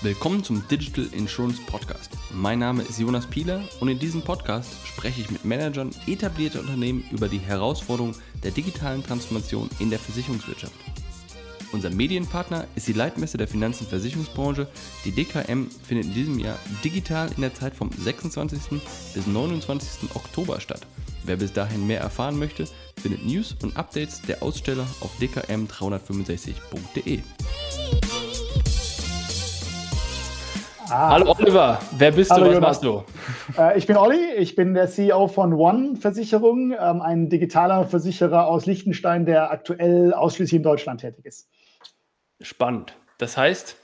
Willkommen zum Digital Insurance Podcast. Mein Name ist Jonas Pieler und in diesem Podcast spreche ich mit Managern etablierter Unternehmen über die Herausforderungen der digitalen Transformation in der Versicherungswirtschaft. Unser Medienpartner ist die Leitmesse der Finanz- und Versicherungsbranche. Die DKM findet in diesem Jahr digital in der Zeit vom 26. bis 29. Oktober statt. Wer bis dahin mehr erfahren möchte, findet News und Updates der Aussteller auf dkm365.de. Ah. Hallo Oliver, wer bist Hallo, du, was Jonas. machst du? Äh, ich bin Olli, ich bin der CEO von One Versicherung, ähm, ein digitaler Versicherer aus Liechtenstein, der aktuell ausschließlich in Deutschland tätig ist. Spannend. Das heißt,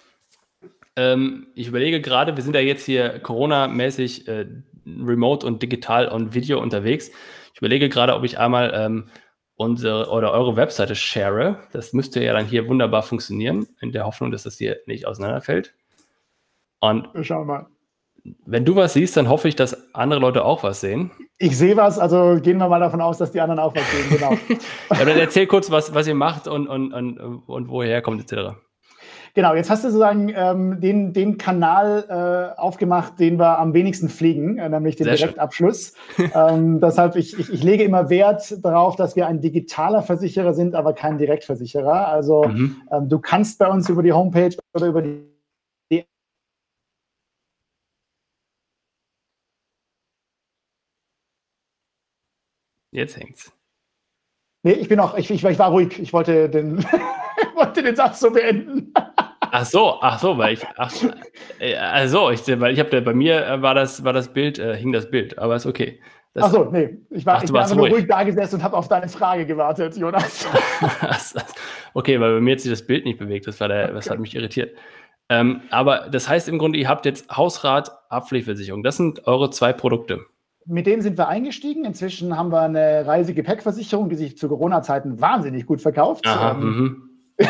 ähm, ich überlege gerade, wir sind ja jetzt hier Corona-mäßig äh, remote und digital und Video unterwegs. Ich überlege gerade, ob ich einmal ähm, unsere oder eure Webseite share. Das müsste ja dann hier wunderbar funktionieren, in der Hoffnung, dass das hier nicht auseinanderfällt. Und Schauen wir mal. Wenn du was siehst, dann hoffe ich, dass andere Leute auch was sehen. Ich sehe was, also gehen wir mal davon aus, dass die anderen auch was sehen, genau. ja, dann erzähl kurz, was, was ihr macht und, und, und, und woher kommt, etc. Genau, jetzt hast du sozusagen ähm, den, den Kanal äh, aufgemacht, den wir am wenigsten pflegen, äh, nämlich den Sehr Direktabschluss. ähm, deshalb, ich, ich, ich lege immer Wert darauf, dass wir ein digitaler Versicherer sind, aber kein Direktversicherer. Also mhm. ähm, du kannst bei uns über die Homepage oder über die Jetzt hängt's. Nee, ich bin auch, ich, ich, ich war ruhig. Ich wollte den, wollte den Satz so beenden. Ach so, ach so, weil ich, ach, äh, also ich, weil ich habe, bei mir äh, war das, war das Bild, äh, hing das Bild, aber ist okay. Das, ach so, nee, ich war, ach, ich war einfach nur ruhig da gesessen und habe auf deine Frage gewartet, Jonas. okay, weil bei mir hat sich das Bild nicht bewegt, das war der, okay. das hat mich irritiert. Ähm, aber das heißt im Grunde, ihr habt jetzt Hausrat, Haftpflichtversicherung. Das sind eure zwei Produkte. Mit denen sind wir eingestiegen. Inzwischen haben wir eine Reisegepäckversicherung, die sich zu Corona-Zeiten wahnsinnig gut verkauft. Aha, ähm, mhm.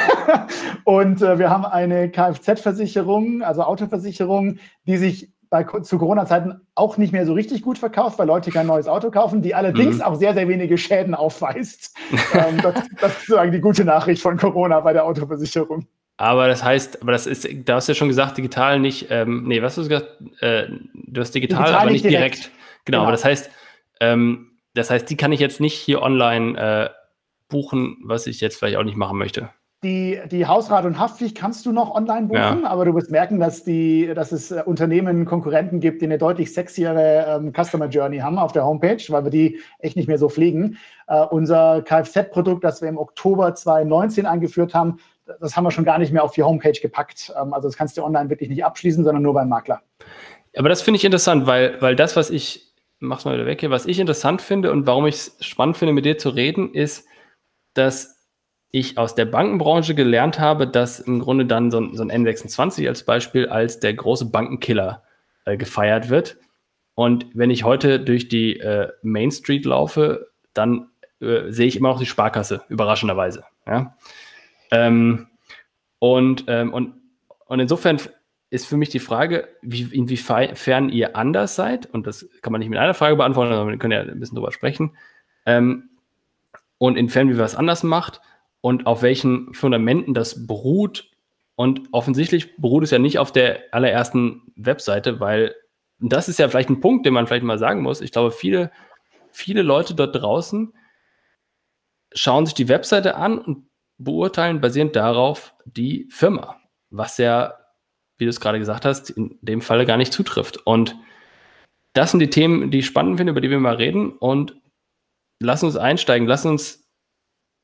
und äh, wir haben eine Kfz-Versicherung, also Autoversicherung, die sich bei, zu Corona-Zeiten auch nicht mehr so richtig gut verkauft, weil Leute kein neues Auto kaufen, die allerdings mhm. auch sehr, sehr wenige Schäden aufweist. ähm, das, das, ist sozusagen die gute Nachricht von Corona bei der Autoversicherung. Aber das heißt, aber das ist, da hast du ja schon gesagt, digital nicht, ähm, nee, was hast du gesagt? Äh, du hast digital, digital aber nicht direkt. direkt. Genau, genau, aber das heißt, ähm, das heißt, die kann ich jetzt nicht hier online äh, buchen, was ich jetzt vielleicht auch nicht machen möchte. Die, die Hausrat und Haftpflicht kannst du noch online buchen, ja. aber du wirst merken, dass, die, dass es äh, Unternehmen, Konkurrenten gibt, die eine deutlich sexiere ähm, Customer Journey haben auf der Homepage, weil wir die echt nicht mehr so pflegen. Äh, unser Kfz-Produkt, das wir im Oktober 2019 eingeführt haben, das haben wir schon gar nicht mehr auf die Homepage gepackt. Ähm, also das kannst du online wirklich nicht abschließen, sondern nur beim Makler. Aber das finde ich interessant, weil, weil das, was ich, mach's mal wieder weg hier, was ich interessant finde und warum ich es spannend finde, mit dir zu reden, ist, dass ich aus der Bankenbranche gelernt habe, dass im Grunde dann so ein, so ein N26 als Beispiel als der große Bankenkiller äh, gefeiert wird. Und wenn ich heute durch die äh, Main Street laufe, dann äh, sehe ich immer noch die Sparkasse, überraschenderweise. Ja? Ähm, und, ähm, und, und insofern ist für mich die Frage, wie, inwiefern ihr anders seid, und das kann man nicht mit einer Frage beantworten, sondern wir können ja ein bisschen drüber sprechen, ähm, und inwiefern wie was anders macht und auf welchen Fundamenten das beruht. Und offensichtlich beruht es ja nicht auf der allerersten Webseite, weil das ist ja vielleicht ein Punkt, den man vielleicht mal sagen muss. Ich glaube, viele, viele Leute dort draußen schauen sich die Webseite an und beurteilen basierend darauf die Firma, was ja, wie du es gerade gesagt hast, in dem Falle gar nicht zutrifft. Und das sind die Themen, die ich spannend finde, über die wir mal reden. Und lass uns einsteigen, lass uns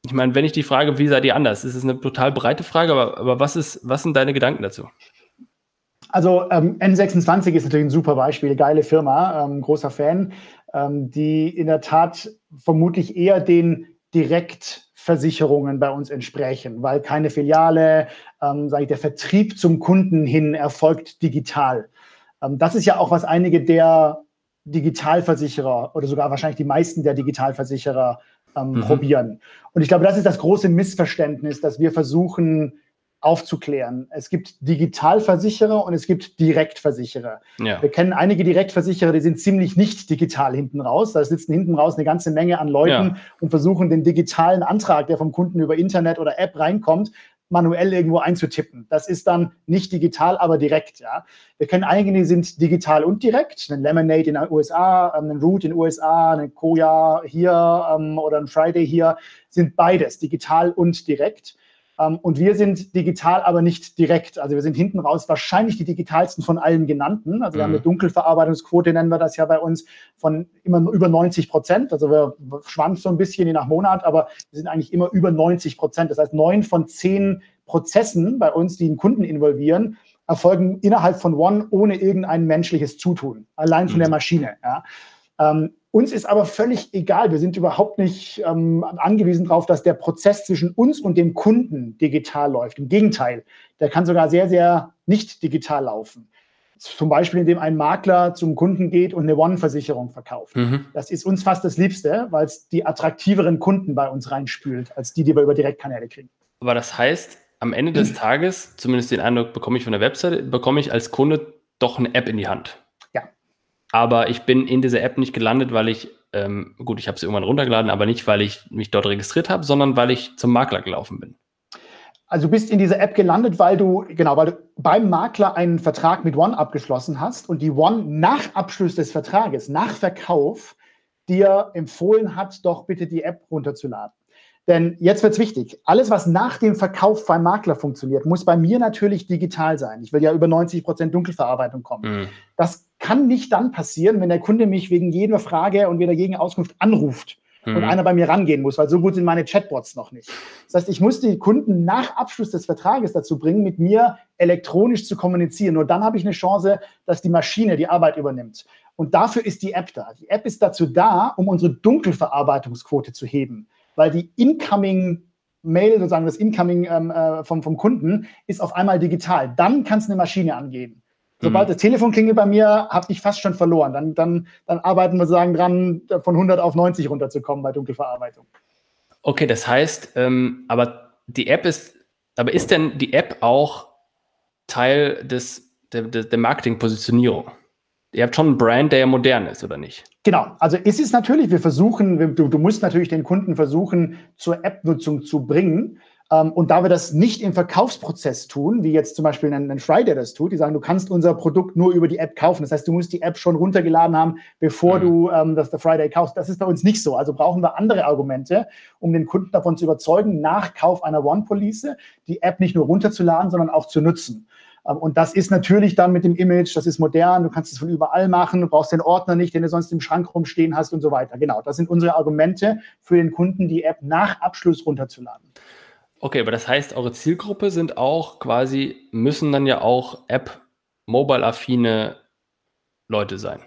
ich meine, wenn ich die Frage, wie seid ihr anders? Das ist eine total breite Frage, aber, aber was, ist, was sind deine Gedanken dazu? Also ähm, N26 ist natürlich ein super Beispiel, geile Firma, ähm, großer Fan, ähm, die in der Tat vermutlich eher den Direktversicherungen bei uns entsprechen, weil keine Filiale, ähm, sage ich, der Vertrieb zum Kunden hin erfolgt digital. Ähm, das ist ja auch was einige der Digitalversicherer oder sogar wahrscheinlich die meisten der Digitalversicherer ähm, mhm. probieren. Und ich glaube, das ist das große Missverständnis, das wir versuchen aufzuklären. Es gibt Digitalversicherer und es gibt Direktversicherer. Ja. Wir kennen einige Direktversicherer, die sind ziemlich nicht digital hinten raus. Da sitzen hinten raus eine ganze Menge an Leuten ja. und versuchen den digitalen Antrag, der vom Kunden über Internet oder App reinkommt, manuell irgendwo einzutippen. Das ist dann nicht digital, aber direkt. Ja. Wir kennen einige, die sind digital und direkt. Ein Lemonade in den USA, ein Root in den USA, ein Koya hier ähm, oder ein Friday hier sind beides, digital und direkt. Ähm, und wir sind digital, aber nicht direkt. Also wir sind hinten raus wahrscheinlich die digitalsten von allen genannten. Also wir haben eine mhm. Dunkelverarbeitungsquote, nennen wir das ja bei uns, von immer über 90 Prozent. Also wir schwanken so ein bisschen je nach Monat, aber wir sind eigentlich immer über 90 Prozent. Das heißt, neun von zehn Prozessen bei uns, die einen Kunden involvieren, erfolgen innerhalb von One ohne irgendein menschliches Zutun, allein von der mhm. Maschine. Ja. Ähm, uns ist aber völlig egal. Wir sind überhaupt nicht ähm, angewiesen darauf, dass der Prozess zwischen uns und dem Kunden digital läuft. Im Gegenteil, der kann sogar sehr, sehr nicht digital laufen. Zum Beispiel, indem ein Makler zum Kunden geht und eine One-Versicherung verkauft. Mhm. Das ist uns fast das Liebste, weil es die attraktiveren Kunden bei uns reinspült, als die, die wir über Direktkanäle kriegen. Aber das heißt, am Ende des Tages, zumindest den Eindruck bekomme ich von der Webseite, bekomme ich als Kunde doch eine App in die Hand. Aber ich bin in dieser App nicht gelandet, weil ich, ähm, gut, ich habe sie irgendwann runtergeladen, aber nicht, weil ich mich dort registriert habe, sondern weil ich zum Makler gelaufen bin. Also du bist in dieser App gelandet, weil du, genau, weil du beim Makler einen Vertrag mit One abgeschlossen hast und die One nach Abschluss des Vertrages, nach Verkauf, dir empfohlen hat, doch bitte die App runterzuladen. Denn jetzt wird es wichtig. Alles, was nach dem Verkauf beim Makler funktioniert, muss bei mir natürlich digital sein. Ich will ja über 90 Prozent Dunkelverarbeitung kommen. Mhm. Das kann nicht dann passieren, wenn der Kunde mich wegen jeder Frage und weder gegen Auskunft anruft mhm. und einer bei mir rangehen muss, weil so gut sind meine Chatbots noch nicht. Das heißt, ich muss die Kunden nach Abschluss des Vertrages dazu bringen, mit mir elektronisch zu kommunizieren. Nur dann habe ich eine Chance, dass die Maschine die Arbeit übernimmt. Und dafür ist die App da. Die App ist dazu da, um unsere Dunkelverarbeitungsquote zu heben weil die Incoming Mail, sozusagen das Incoming ähm, äh, vom, vom Kunden, ist auf einmal digital. Dann kann es eine Maschine angehen. Sobald mhm. das Telefon klingelt bei mir, habe ich fast schon verloren. Dann, dann, dann arbeiten wir sozusagen dran, von 100 auf 90 runterzukommen bei Dunkelverarbeitung. Okay, das heißt, ähm, aber die App ist, aber ist denn die App auch Teil des, der, der Marketingpositionierung? Ihr habt schon einen Brand, der ja modern ist, oder nicht? Genau, also es ist natürlich, wir versuchen, du, du musst natürlich den Kunden versuchen, zur App-Nutzung zu bringen. Ähm, und da wir das nicht im Verkaufsprozess tun, wie jetzt zum Beispiel ein, ein, Friday das tut, die sagen, du kannst unser Produkt nur über die App kaufen. Das heißt, du musst die App schon runtergeladen haben, bevor mhm. du ähm, das der Friday kaufst. Das ist bei uns nicht so. Also brauchen wir andere Argumente, um den Kunden davon zu überzeugen, nach Kauf einer One-Police die App nicht nur runterzuladen, sondern auch zu nutzen. Ähm, und das ist natürlich dann mit dem Image, das ist modern, du kannst es von überall machen, du brauchst den Ordner nicht, den du sonst im Schrank rumstehen hast und so weiter. Genau, das sind unsere Argumente für den Kunden, die App nach Abschluss runterzuladen. Okay, aber das heißt, eure Zielgruppe sind auch quasi, müssen dann ja auch App-Mobile-affine Leute sein.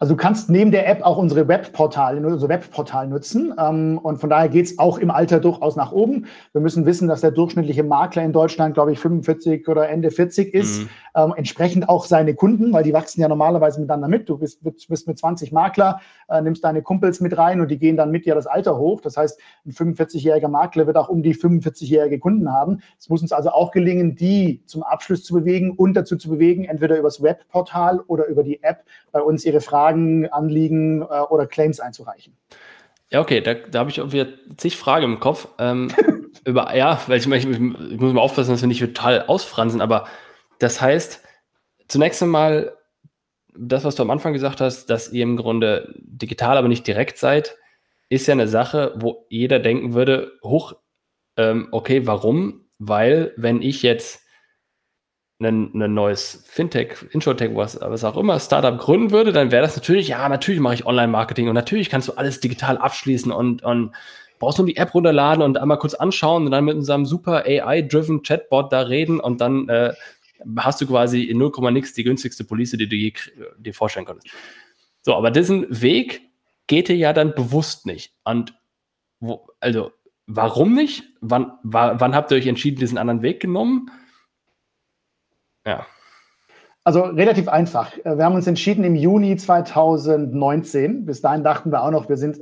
Also du kannst neben der App auch unsere Webportale, unser Webportal nutzen. Ähm, und von daher geht es auch im Alter durchaus nach oben. Wir müssen wissen, dass der durchschnittliche Makler in Deutschland, glaube ich, 45 oder Ende 40 ist. Mhm. Ähm, entsprechend auch seine Kunden, weil die wachsen ja normalerweise miteinander mit. Du bist, bist mit 20 Makler, äh, nimmst deine Kumpels mit rein und die gehen dann mit dir das Alter hoch. Das heißt, ein 45-jähriger Makler wird auch um die 45-jährige Kunden haben. Es muss uns also auch gelingen, die zum Abschluss zu bewegen und dazu zu bewegen, entweder übers Webportal oder über die App bei uns ihre Fragen Anliegen äh, oder Claims einzureichen. Ja, okay, da, da habe ich auch wieder zig Fragen im Kopf. Ähm, über, ja, weil ich, ich, ich, muss mal aufpassen, dass wir nicht total ausfransen, aber das heißt, zunächst einmal, das, was du am Anfang gesagt hast, dass ihr im Grunde digital, aber nicht direkt seid, ist ja eine Sache, wo jeder denken würde, hoch, ähm, okay, warum? Weil, wenn ich jetzt ein, neues Fintech, Insurtech, was, was auch immer, Startup gründen würde, dann wäre das natürlich, ja, natürlich mache ich Online-Marketing und natürlich kannst du alles digital abschließen und, und brauchst nur die App runterladen und einmal kurz anschauen und dann mit unserem super AI-driven Chatbot da reden und dann äh, hast du quasi in 0, nix die günstigste Police, die du je, dir vorstellen konntest. So, aber diesen Weg geht dir ja dann bewusst nicht. Und wo, also, warum nicht? Wann, wann habt ihr euch entschieden, diesen anderen Weg genommen? Ja. Also relativ einfach. Äh, wir haben uns entschieden im Juni 2019. Bis dahin dachten wir auch noch, wir sind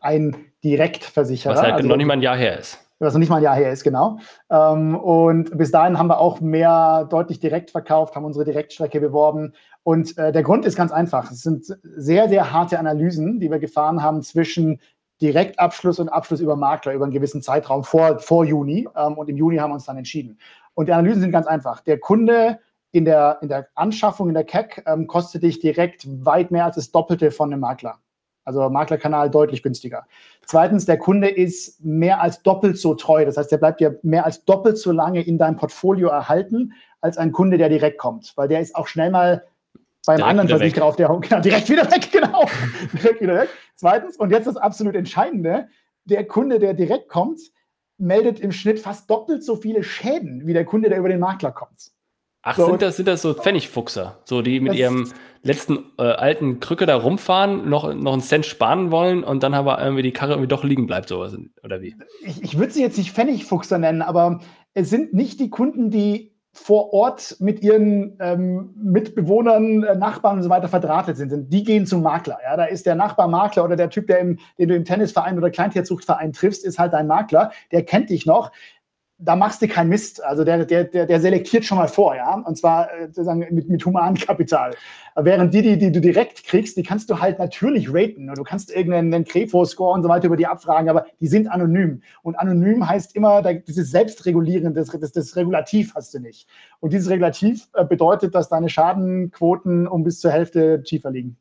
ein Direktversicherer. Was halt also, noch nicht mal ein Jahr her ist. Was noch nicht mal ein Jahr her ist, genau. Ähm, und bis dahin haben wir auch mehr deutlich direkt verkauft, haben unsere Direktstrecke beworben. Und äh, der Grund ist ganz einfach. Es sind sehr, sehr harte Analysen, die wir gefahren haben zwischen Direktabschluss und Abschluss über Makler über einen gewissen Zeitraum vor, vor Juni. Ähm, und im Juni haben wir uns dann entschieden. Und die Analysen sind ganz einfach. Der Kunde in der, in der Anschaffung in der CAC ähm, kostet dich direkt weit mehr als das Doppelte von einem Makler. Also Maklerkanal deutlich günstiger. Zweitens, der Kunde ist mehr als doppelt so treu. Das heißt, der bleibt dir mehr als doppelt so lange in deinem Portfolio erhalten als ein Kunde, der direkt kommt. Weil der ist auch schnell mal beim direkt anderen Versicherer auf der genau, direkt wieder weg, genau. direkt wieder weg. Zweitens, und jetzt das absolut Entscheidende, der Kunde, der direkt kommt, meldet im Schnitt fast doppelt so viele Schäden wie der Kunde, der über den Makler kommt. Ach, sind, das, sind das so Pfennigfuchser, so die mit ihrem letzten äh, alten Krücke da rumfahren, noch, noch einen Cent sparen wollen und dann aber irgendwie die Karre irgendwie doch liegen bleibt, sowas, oder wie? Ich, ich würde sie jetzt nicht Pfennigfuchser nennen, aber es sind nicht die Kunden, die vor Ort mit ihren ähm, Mitbewohnern, äh, Nachbarn und so weiter verdrahtet sind. Die gehen zum Makler. Ja? Da ist der Nachbar Makler oder der Typ, der im, den du im Tennisverein oder Kleintierzuchtverein triffst, ist halt dein Makler. Der kennt dich noch da machst du keinen Mist. Also der, der, der, selektiert schon mal vor, ja. Und zwar äh, sozusagen mit, mit Humankapital. Während die, die, die du direkt kriegst, die kannst du halt natürlich raten. Du kannst irgendeinen Crefo-Score und so weiter über die abfragen, aber die sind anonym. Und anonym heißt immer, dieses Selbstregulieren, das, das, das Regulativ hast du nicht. Und dieses Regulativ äh, bedeutet, dass deine Schadenquoten um bis zur Hälfte tiefer liegen.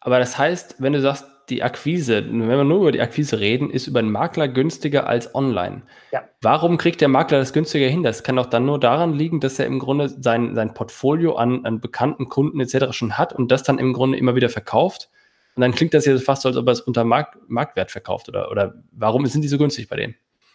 Aber das heißt, wenn du sagst, die Akquise, wenn wir nur über die Akquise reden, ist über einen Makler günstiger als online. Ja. Warum kriegt der Makler das günstiger hin? Das kann doch dann nur daran liegen, dass er im Grunde sein, sein Portfolio an, an bekannten Kunden etc. schon hat und das dann im Grunde immer wieder verkauft. Und dann klingt das jetzt fast so, als ob er es unter Markt, Marktwert verkauft. Oder, oder warum sind die so günstig bei denen?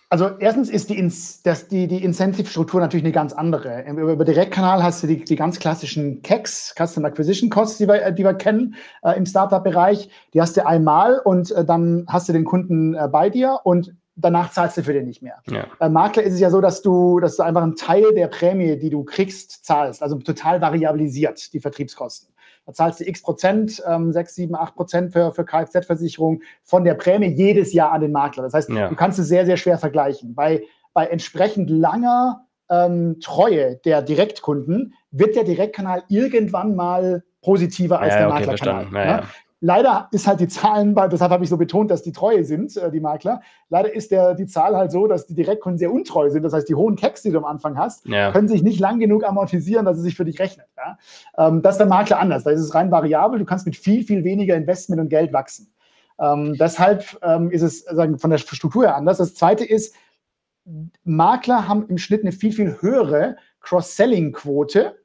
Also erstens ist die, das, die, die Incentive-Struktur natürlich eine ganz andere. Über, über Direktkanal hast du die, die ganz klassischen CACs, Customer Acquisition Costs, die wir, die wir kennen äh, im Startup-Bereich. Die hast du einmal und äh, dann hast du den Kunden äh, bei dir und danach zahlst du für den nicht mehr. Ja. Beim Makler ist es ja so, dass du, dass du einfach einen Teil der Prämie, die du kriegst, zahlst. Also total variabilisiert, die Vertriebskosten. Da zahlst du x Prozent, ähm, 6, 7, 8 Prozent für, für Kfz-Versicherung von der Prämie jedes Jahr an den Makler. Das heißt, ja. du kannst es sehr, sehr schwer vergleichen. Bei, bei entsprechend langer ähm, Treue der Direktkunden wird der Direktkanal irgendwann mal positiver als ja, der okay, Maklerkanal. Ja, ja. Leider ist halt die Zahlen, deshalb habe ich so betont, dass die treue sind, äh, die Makler. Leider ist der, die Zahl halt so, dass die Direktkunden sehr untreu sind. Das heißt, die hohen Tags, die du am Anfang hast, ja. können sich nicht lang genug amortisieren, dass es sich für dich rechnet. Ja? Ähm, das ist der Makler anders. Da ist es rein variabel. Du kannst mit viel, viel weniger Investment und Geld wachsen. Ähm, deshalb ähm, ist es sagen, von der Struktur her anders. Das zweite ist, Makler haben im Schnitt eine viel, viel höhere Cross-Selling-Quote,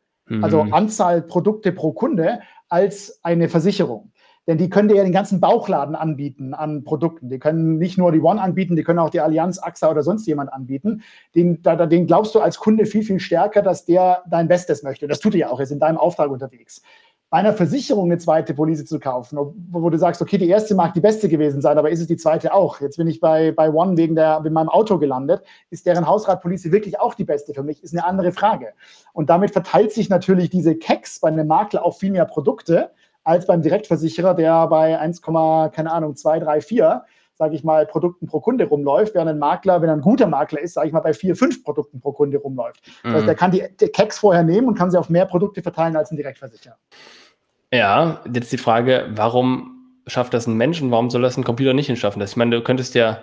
also mhm. Anzahl Produkte pro Kunde, als eine Versicherung. Denn die können dir ja den ganzen Bauchladen anbieten an Produkten. Die können nicht nur die One anbieten, die können auch die Allianz, AXA oder sonst jemand anbieten. Den, da, den glaubst du als Kunde viel, viel stärker, dass der dein Bestes möchte. Das tut er ja auch, er ist in deinem Auftrag unterwegs. Bei einer Versicherung eine zweite Police zu kaufen, wo, du sagst, okay, die erste mag die beste gewesen sein, aber ist es die zweite auch? Jetzt bin ich bei, bei One wegen der, mit meinem Auto gelandet. Ist deren Hausratpolice wirklich auch die beste für mich? Ist eine andere Frage. Und damit verteilt sich natürlich diese Keks bei einem Makler auf viel mehr Produkte als beim Direktversicherer, der bei 1, keine Ahnung, 2, 3, 4 sage ich mal, Produkten pro Kunde rumläuft, während ein Makler, wenn er ein guter Makler ist, sage ich mal, bei vier, fünf Produkten pro Kunde rumläuft. Mhm. Das heißt, der kann die, die Keks vorher nehmen und kann sie auf mehr Produkte verteilen als ein Direktversicherer. Ja, jetzt die Frage, warum schafft das ein Mensch und warum soll das ein Computer nicht hinschaffen? Das, ich meine, du könntest ja,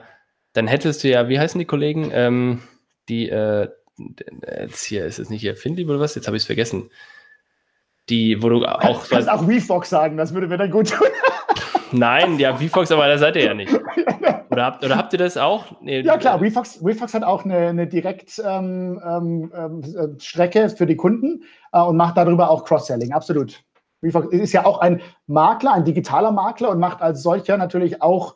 dann hättest du ja, wie heißen die Kollegen, ähm, die, äh, jetzt hier, ist es nicht hier, Findlib oder was? Jetzt habe ich es vergessen die, wo du auch. Du kannst auch VFox sagen, das würde mir dann gut tun. Nein, ja, VFox, aber da seid ihr ja nicht. Oder habt, oder habt ihr das auch? Nee, ja, klar, VFox, VFox hat auch eine, eine Direktstrecke ähm, ähm, äh, für die Kunden äh, und macht darüber auch Cross-Selling, absolut. VFox ist ja auch ein Makler, ein digitaler Makler und macht als solcher natürlich auch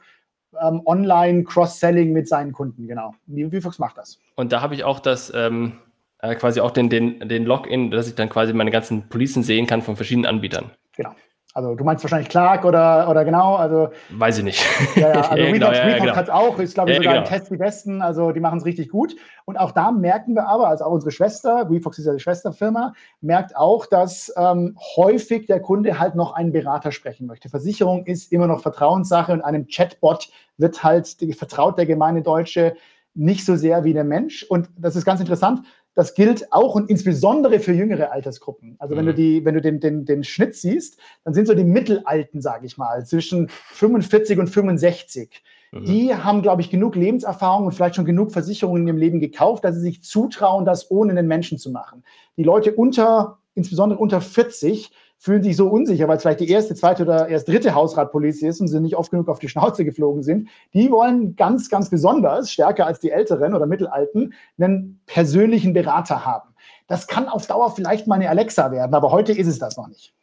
ähm, Online-Cross-Selling mit seinen Kunden, genau. VFox macht das. Und da habe ich auch das. Ähm äh, quasi auch den, den, den Login, dass ich dann quasi meine ganzen Policen sehen kann von verschiedenen Anbietern. Genau. Also du meinst wahrscheinlich Clark oder, oder genau, also. Weiß ich nicht. Ja, ja, also ja, genau, ja, ja, genau. hat auch, ist glaube ich sogar genau. im Test die Besten, also die machen es richtig gut. Und auch da merken wir aber, also auch unsere Schwester, WeFox ist ja die Schwesterfirma, merkt auch, dass ähm, häufig der Kunde halt noch einen Berater sprechen möchte. Versicherung ist immer noch Vertrauenssache und einem Chatbot wird halt vertraut der gemeine Deutsche nicht so sehr wie der Mensch. Und das ist ganz interessant. Das gilt auch und insbesondere für jüngere Altersgruppen. Also wenn du mhm. die, wenn du den, den, den Schnitt siehst, dann sind so die Mittelalten, sage ich mal, zwischen 45 und 65. mhm. die haben, glaube ich, genug Lebenserfahrung und vielleicht schon genug Versicherungen in ihrem Leben gekauft, dass sie sich zutrauen, das ohne einen Menschen zu machen. Die Leute unter, insbesondere unter 40, fühlen sich so unsicher, weil es vielleicht die erste, zweite oder erst dritte Hausratpolizei ist und sie nicht oft genug auf die Schnauze geflogen sind. Die wollen ganz, ganz besonders, stärker als die Älteren oder Mittelalten, einen persönlichen Berater haben. Das kann auf Dauer vielleicht mal eine Alexa werden, aber heute ist es das noch nicht.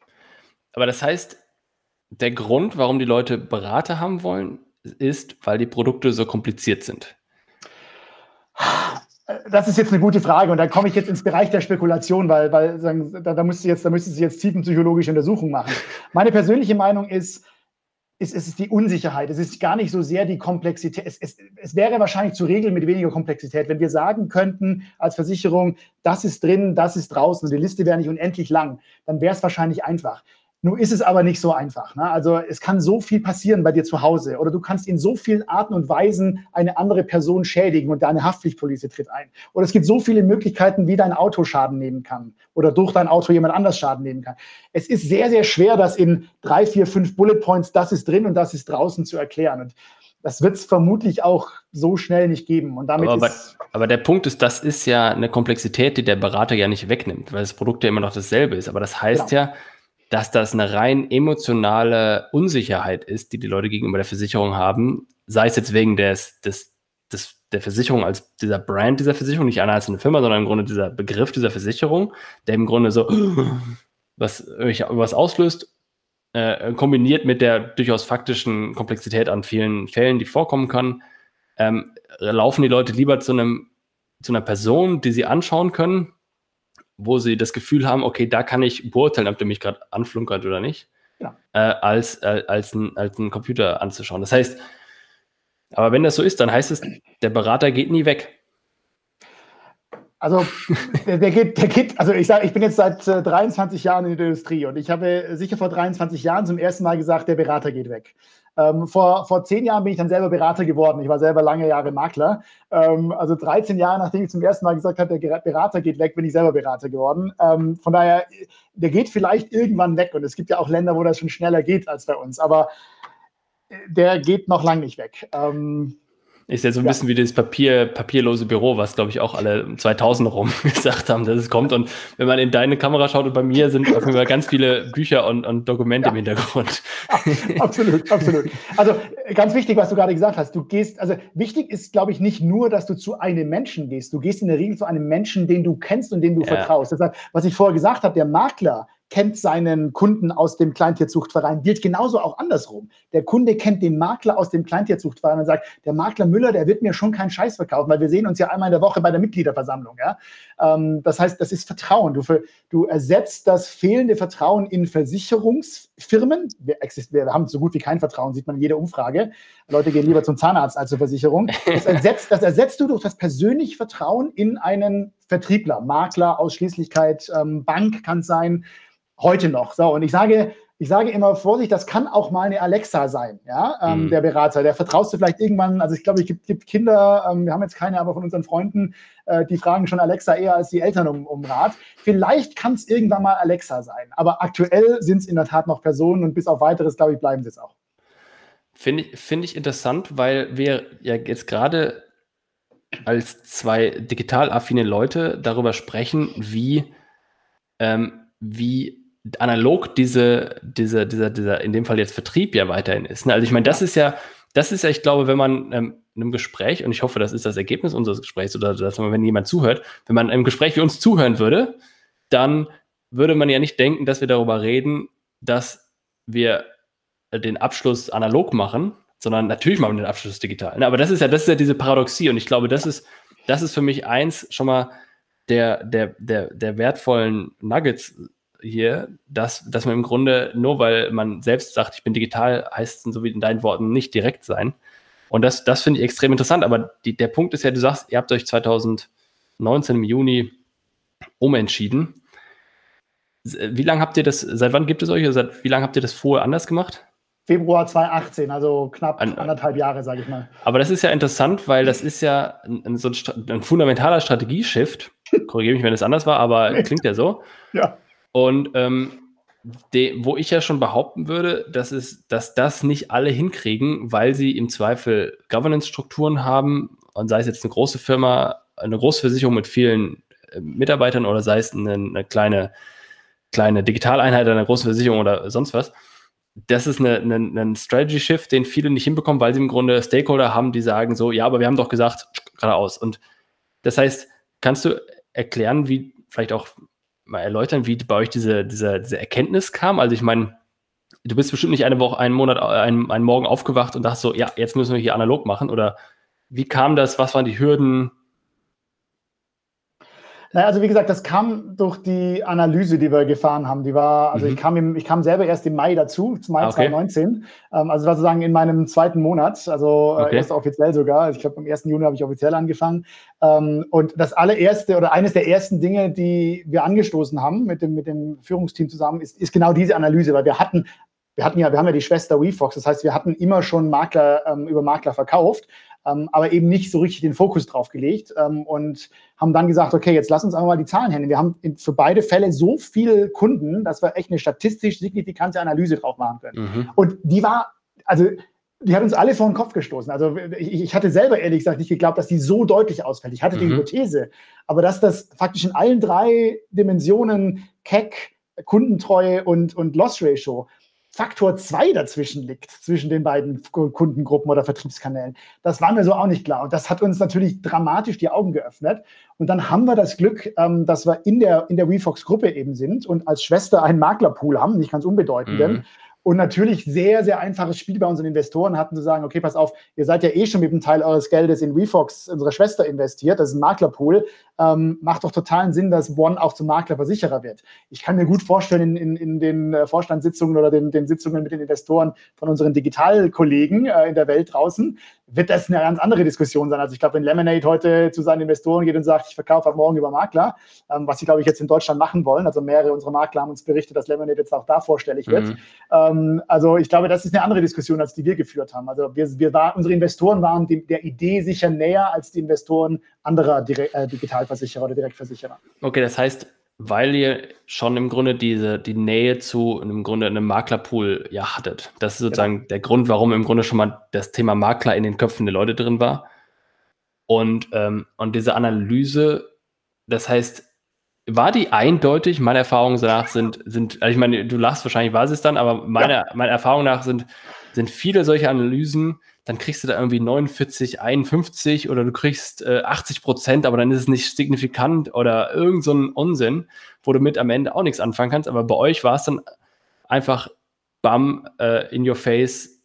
Aber das heißt, der Grund, warum die Leute Berater haben wollen, ist, weil die Produkte so kompliziert sind. Das ist jetzt eine gute Frage und da komme ich jetzt ins Bereich der Spekulation, weil, weil da, da müsste jetzt, jetzt tiefenpsychologische Untersuchungen machen. Meine persönliche Meinung ist, ist, ist die Unsicherheit. Es ist gar nicht so sehr die Komplexität. Es, es, es wäre wahrscheinlich zu regeln mit weniger Komplexität, wenn wir sagen könnten als Versicherung, das ist drin, das ist draußen die Liste wäre nicht unendlich lang, dann wäre es wahrscheinlich einfach. Nun ist es aber nicht so einfach. Ne? Also es kann so viel passieren bei dir zu Hause oder du kannst in so vielen Arten und Weisen eine andere Person schädigen und deine Haftpflichtpolizei tritt ein. Oder es gibt so viele Möglichkeiten, wie dein Auto Schaden nehmen kann oder durch dein Auto jemand anders Schaden nehmen kann. Es ist sehr, sehr schwer, das in drei, vier, fünf Bullet Points, das ist drin und das ist draußen zu erklären. Und das wird es vermutlich auch so schnell nicht geben. Und damit aber, aber, der Punkt ist, das ist ja eine Komplexität, die der Berater ja nicht wegnimmt, weil das Produkt ja immer noch dasselbe ist. Aber das heißt genau. ja, dass das eine rein emotionale Unsicherheit ist, die die Leute gegenüber der Versicherung haben, sei es jetzt wegen des, des, des, der Versicherung als dieser Brand dieser Versicherung, nicht einer als eine Firma, sondern im Grunde dieser Begriff dieser Versicherung, der im Grunde so was, was auslöst, äh, kombiniert mit der durchaus faktischen Komplexität an vielen Fällen, die vorkommen kann, ähm, laufen die Leute lieber zu einem zu einer Person, die sie anschauen können, wo sie das Gefühl haben, okay, da kann ich beurteilen, ob der mich gerade anflunkert oder nicht, ja. äh, als, äh, als, ein, als ein Computer anzuschauen. Das heißt, aber wenn das so ist, dann heißt es, der Berater geht nie weg. Also der, der, geht, der geht, also ich sage, ich bin jetzt seit äh, 23 Jahren in der Industrie und ich habe sicher vor 23 Jahren zum ersten Mal gesagt, der Berater geht weg. Ähm, vor, vor zehn Jahren bin ich dann selber Berater geworden. Ich war selber lange Jahre Makler. Ähm, also 13 Jahre, nachdem ich zum ersten Mal gesagt habe, der Berater geht weg, bin ich selber Berater geworden. Ähm, von daher, der geht vielleicht irgendwann weg. Und es gibt ja auch Länder, wo das schon schneller geht als bei uns. Aber äh, der geht noch lang nicht weg. Ähm, ist ja so ein ja. bisschen wie das Papier, papierlose Büro, was, glaube ich, auch alle 2000 rum gesagt haben, dass es kommt. Und wenn man in deine Kamera schaut und bei mir sind auf jeden Fall ganz viele Bücher und, und Dokumente ja. im Hintergrund. absolut, absolut. Also ganz wichtig, was du gerade gesagt hast. Du gehst, also wichtig ist, glaube ich, nicht nur, dass du zu einem Menschen gehst. Du gehst in der Regel zu einem Menschen, den du kennst und den du ja. vertraust. Deshalb, was ich vorher gesagt habe, der Makler kennt seinen Kunden aus dem Kleintierzuchtverein, gilt genauso auch andersrum. Der Kunde kennt den Makler aus dem Kleintierzuchtverein und sagt, der Makler Müller, der wird mir schon keinen Scheiß verkaufen, weil wir sehen uns ja einmal in der Woche bei der Mitgliederversammlung. Ja? Ähm, das heißt, das ist Vertrauen. Du, du ersetzt das fehlende Vertrauen in Versicherungsfirmen. Wir, wir, haben so gut wie kein Vertrauen, sieht man in jeder Umfrage. Leute gehen lieber zum Zahnarzt als zur Versicherung. Das ersetzt, das ersetzt du durch das persönliche Vertrauen in einen Vertriebler, Makler, Ausschließlichkeit, ähm, Bank kann es sein heute noch. So, und ich sage, ich sage immer Vorsicht, das kann auch mal eine Alexa sein, ja, ähm, mhm. der Berater. Der vertraust du vielleicht irgendwann, also ich glaube, es gibt, gibt Kinder, ähm, wir haben jetzt keine, aber von unseren Freunden, äh, die fragen schon Alexa eher als die Eltern um, um Rat. Vielleicht kann es irgendwann mal Alexa sein, aber aktuell sind es in der Tat noch Personen und bis auf weiteres, glaube ich, bleiben sie es auch. Finde ich, find ich interessant, weil wir ja jetzt gerade als zwei digital affine Leute darüber sprechen, wie, ähm, wie analog diese, diese, dieser, dieser, in dem Fall jetzt Vertrieb ja weiterhin ist. Ne? Also ich meine, das ist ja, das ist ja, ich glaube, wenn man ähm, in einem Gespräch, und ich hoffe, das ist das Ergebnis unseres Gesprächs, oder dass man, wenn jemand zuhört, wenn man im Gespräch wie uns zuhören würde, dann würde man ja nicht denken, dass wir darüber reden, dass wir den Abschluss analog machen, sondern natürlich machen wir den Abschluss digital. Ne? Aber das ist ja, das ist ja diese Paradoxie und ich glaube, das ist, das ist für mich eins schon mal der, der, der, der wertvollen Nuggets hier, dass, dass man im Grunde, nur weil man selbst sagt, ich bin digital, heißt es so wie in deinen Worten nicht direkt sein. Und das, das finde ich extrem interessant. Aber die, der Punkt ist ja, du sagst, ihr habt euch 2019 im Juni umentschieden. Wie lange habt ihr das, seit wann gibt es euch, seit wie lange habt ihr das vorher anders gemacht? Februar 2018, also knapp An, anderthalb Jahre, sage ich mal. Aber das ist ja interessant, weil das ist ja ein, so ein, ein fundamentaler Strategieshift. Korrigiere mich, wenn es anders war, aber klingt ja so. Ja. Und ähm, de, wo ich ja schon behaupten würde, dass, es, dass das nicht alle hinkriegen, weil sie im Zweifel Governance-Strukturen haben und sei es jetzt eine große Firma, eine große Versicherung mit vielen äh, Mitarbeitern oder sei es eine, eine kleine, kleine Digitaleinheit einer großen Versicherung oder sonst was. Das ist ein Strategy-Shift, den viele nicht hinbekommen, weil sie im Grunde Stakeholder haben, die sagen so, ja, aber wir haben doch gesagt, geradeaus. Und das heißt, kannst du erklären, wie vielleicht auch mal erläutern, wie bei euch diese, diese, diese Erkenntnis kam? Also ich meine, du bist bestimmt nicht eine Woche, einen Monat, einen, einen Morgen aufgewacht und dachtest so, ja, jetzt müssen wir hier analog machen. Oder wie kam das? Was waren die Hürden? Naja, also wie gesagt, das kam durch die Analyse, die wir gefahren haben. Die war, also mhm. ich, kam im, ich kam selber erst im Mai dazu, Mai okay. 2019. Ähm, also war sozusagen in meinem zweiten Monat, also äh, okay. erst offiziell sogar. Ich glaube, am 1. Juni habe ich offiziell angefangen. Ähm, und das allererste oder eines der ersten Dinge, die wir angestoßen haben mit dem, mit dem Führungsteam zusammen, ist, ist genau diese Analyse, weil wir hatten wir hatten ja, wir haben ja die Schwester WeFox, das heißt, wir hatten immer schon Makler ähm, über Makler verkauft ähm, aber eben nicht so richtig den Fokus drauf gelegt ähm, und haben dann gesagt, okay, jetzt lass uns einfach mal die Zahlen nennen. Wir haben in, für beide Fälle so viele Kunden, dass wir echt eine statistisch signifikante Analyse drauf machen können. Mhm. Und die war, also die hat uns alle vor den Kopf gestoßen. Also ich, ich, hatte selber ehrlich gesagt nicht geglaubt, dass die so deutlich ausfällt. Ich hatte mhm. die Hypothese, aber dass das faktisch in allen drei Dimensionen CAC, Kundentreue und, und Loss Ratio Faktor 2 dazwischen liegt, zwischen den beiden Kundengruppen oder Vertriebskanälen. Das war mir so auch nicht klar. Und das hat uns natürlich dramatisch die Augen geöffnet. Und dann haben wir das Glück, ähm, dass wir in der, in der WeFox-Gruppe eben sind und als Schwester einen Maklerpool haben, nicht ganz unbedeutenden. Mhm und natürlich sehr, sehr einfaches Spiel bei unseren Investoren hatten zu sagen, okay, pass auf, ihr seid ja eh schon mit einem Teil eures Geldes in WeFox, unserer Schwester, investiert, das ist ein Maklerpool, ähm, macht doch totalen Sinn, dass One auch zum Maklerversicherer wird. Ich kann mir gut vorstellen, in, in, in den äh, Vorstandssitzungen oder den, den Sitzungen mit den Investoren von unseren Digitalkollegen äh, in der Welt draußen, wird das eine ganz andere Diskussion sein. Also ich glaube, wenn Lemonade heute zu seinen Investoren geht und sagt, ich verkaufe ab morgen über Makler, ähm, was sie, glaube ich, jetzt in Deutschland machen wollen, also mehrere unserer Makler haben uns berichtet, dass Lemonade jetzt auch da vorstellig wird. Mhm. Ähm, also ich glaube, das ist eine andere Diskussion, als die wir geführt haben. Also wir, wir war, unsere Investoren waren die, der Idee sicher näher als die Investoren anderer Dire äh, Digitalversicherer oder Direktversicherer. Okay, das heißt, weil ihr schon im Grunde diese, die Nähe zu im Grunde einem Maklerpool ja hattet. Das ist sozusagen genau. der Grund, warum im Grunde schon mal das Thema Makler in den Köpfen der Leute drin war. Und, ähm, und diese Analyse, das heißt, war die eindeutig? Meine Erfahrungen nach sind, sind also ich meine, du lachst wahrscheinlich, war es dann, aber meine, ja. meine Erfahrung nach sind, sind viele solche Analysen dann kriegst du da irgendwie 49, 51 oder du kriegst äh, 80 Prozent, aber dann ist es nicht signifikant oder irgend so ein Unsinn, wo du mit am Ende auch nichts anfangen kannst. Aber bei euch war es dann einfach bam, äh, in your face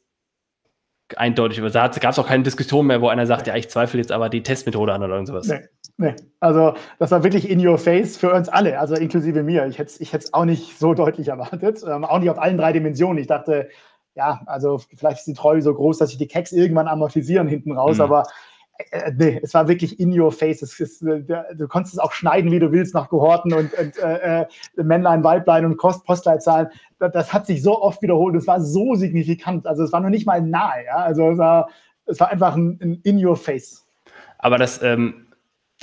eindeutig. Da gab es auch keine Diskussion mehr, wo einer sagt, ja, ich zweifle jetzt aber die Testmethode an oder irgendwas. Nee, nee. Also das war wirklich in your face für uns alle, also inklusive mir. Ich hätte es ich auch nicht so deutlich erwartet, ähm, auch nicht auf allen drei Dimensionen. Ich dachte, ja, also vielleicht ist die Treue so groß, dass sich die Keks irgendwann amortisieren hinten raus, mhm. aber äh, nee, es war wirklich in your face. Es ist, äh, du konntest es auch schneiden, wie du willst, nach Kohorten und, und äh, äh Männlein, Weiblein und Kost, Postleitzahlen. Das, das, hat sich so oft wiederholt. Es war so signifikant. Also es war noch nicht mal nahe. Ja? Also es war, es war einfach ein, ein in your face. Aber das, ähm,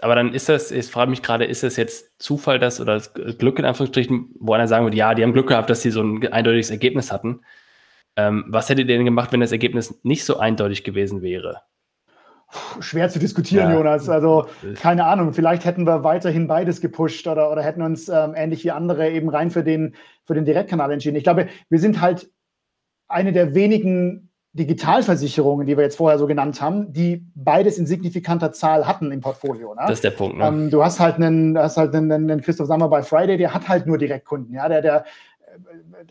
aber dann ist das, ich frage mich gerade, ist das jetzt Zufall, dass oder das Glück in Anführungsstrichen, wo einer sagen würde, ja, die haben Glück gehabt, dass sie so ein eindeutiges Ergebnis hatten. Ähm, was hättet ihr denn gemacht, wenn das Ergebnis nicht so eindeutig gewesen wäre? Schwer zu diskutieren, ja. Jonas. Also keine Ahnung, vielleicht hätten wir weiterhin beides gepusht oder, oder hätten uns ähm, ähnlich wie andere eben rein für den, für den Direktkanal entschieden. Ich glaube, wir sind halt eine der wenigen Digitalversicherungen, die wir jetzt vorher so genannt haben, die beides in signifikanter Zahl hatten im Portfolio. Ne? Das ist der Punkt. Ne? Ähm, du hast halt einen, hast halt einen, einen Christoph Sammer bei Friday, der hat halt nur Direktkunden. Ja? Der, der,